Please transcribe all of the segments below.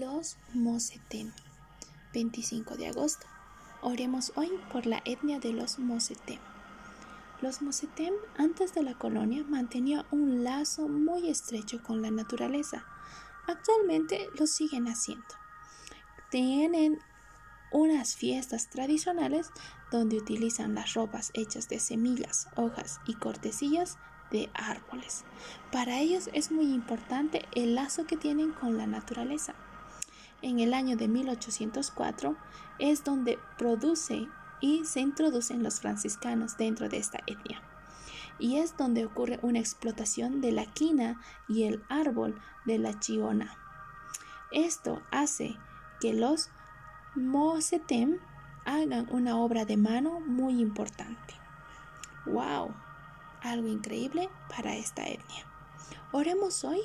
Los Mosetem, 25 de agosto. Oremos hoy por la etnia de los Mosetem. Los Mosetem antes de la colonia mantenían un lazo muy estrecho con la naturaleza. Actualmente lo siguen haciendo. Tienen unas fiestas tradicionales donde utilizan las ropas hechas de semillas, hojas y cortecillas de árboles. Para ellos es muy importante el lazo que tienen con la naturaleza en el año de 1804 es donde produce y se introducen los franciscanos dentro de esta etnia. Y es donde ocurre una explotación de la quina y el árbol de la chiona. Esto hace que los Mosetem hagan una obra de mano muy importante. ¡Wow! Algo increíble para esta etnia. Oremos hoy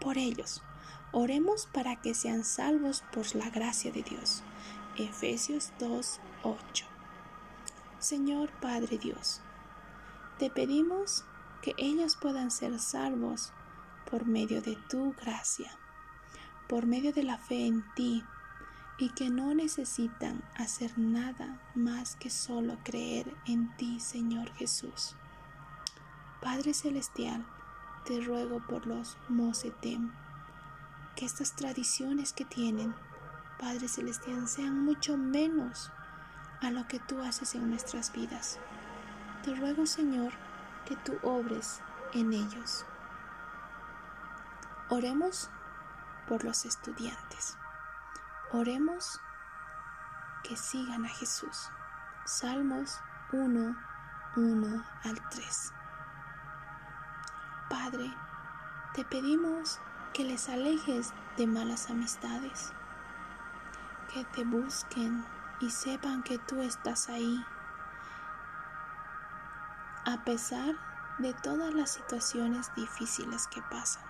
por ellos Oremos para que sean salvos por la gracia de Dios. Efesios 2, 8. Señor Padre Dios, te pedimos que ellos puedan ser salvos por medio de tu gracia, por medio de la fe en ti, y que no necesitan hacer nada más que solo creer en ti, Señor Jesús. Padre Celestial, te ruego por los Mosetem que estas tradiciones que tienen, Padre Celestial, sean mucho menos a lo que tú haces en nuestras vidas. Te ruego, Señor, que tú obres en ellos. Oremos por los estudiantes. Oremos que sigan a Jesús. Salmos 1, 1 al 3. Padre, te pedimos que les alejes de malas amistades, que te busquen y sepan que tú estás ahí, a pesar de todas las situaciones difíciles que pasan.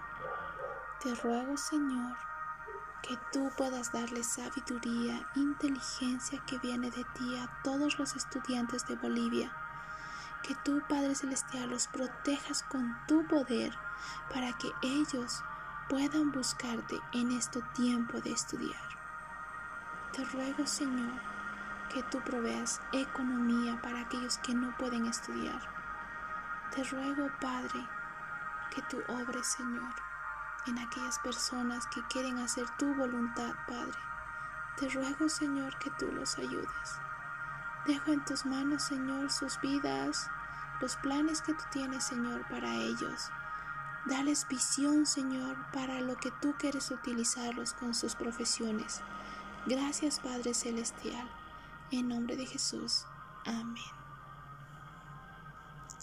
Te ruego, Señor, que tú puedas darle sabiduría, inteligencia que viene de ti a todos los estudiantes de Bolivia. Que tú, Padre Celestial, los protejas con tu poder para que ellos puedan buscarte en este tiempo de estudiar. Te ruego, Señor, que tú proveas economía para aquellos que no pueden estudiar. Te ruego, Padre, que tú obres, Señor, en aquellas personas que quieren hacer tu voluntad, Padre. Te ruego, Señor, que tú los ayudes. Dejo en tus manos, Señor, sus vidas, los planes que tú tienes, Señor, para ellos. Dales visión, Señor, para lo que tú quieres utilizarlos con sus profesiones. Gracias, Padre Celestial. En nombre de Jesús. Amén.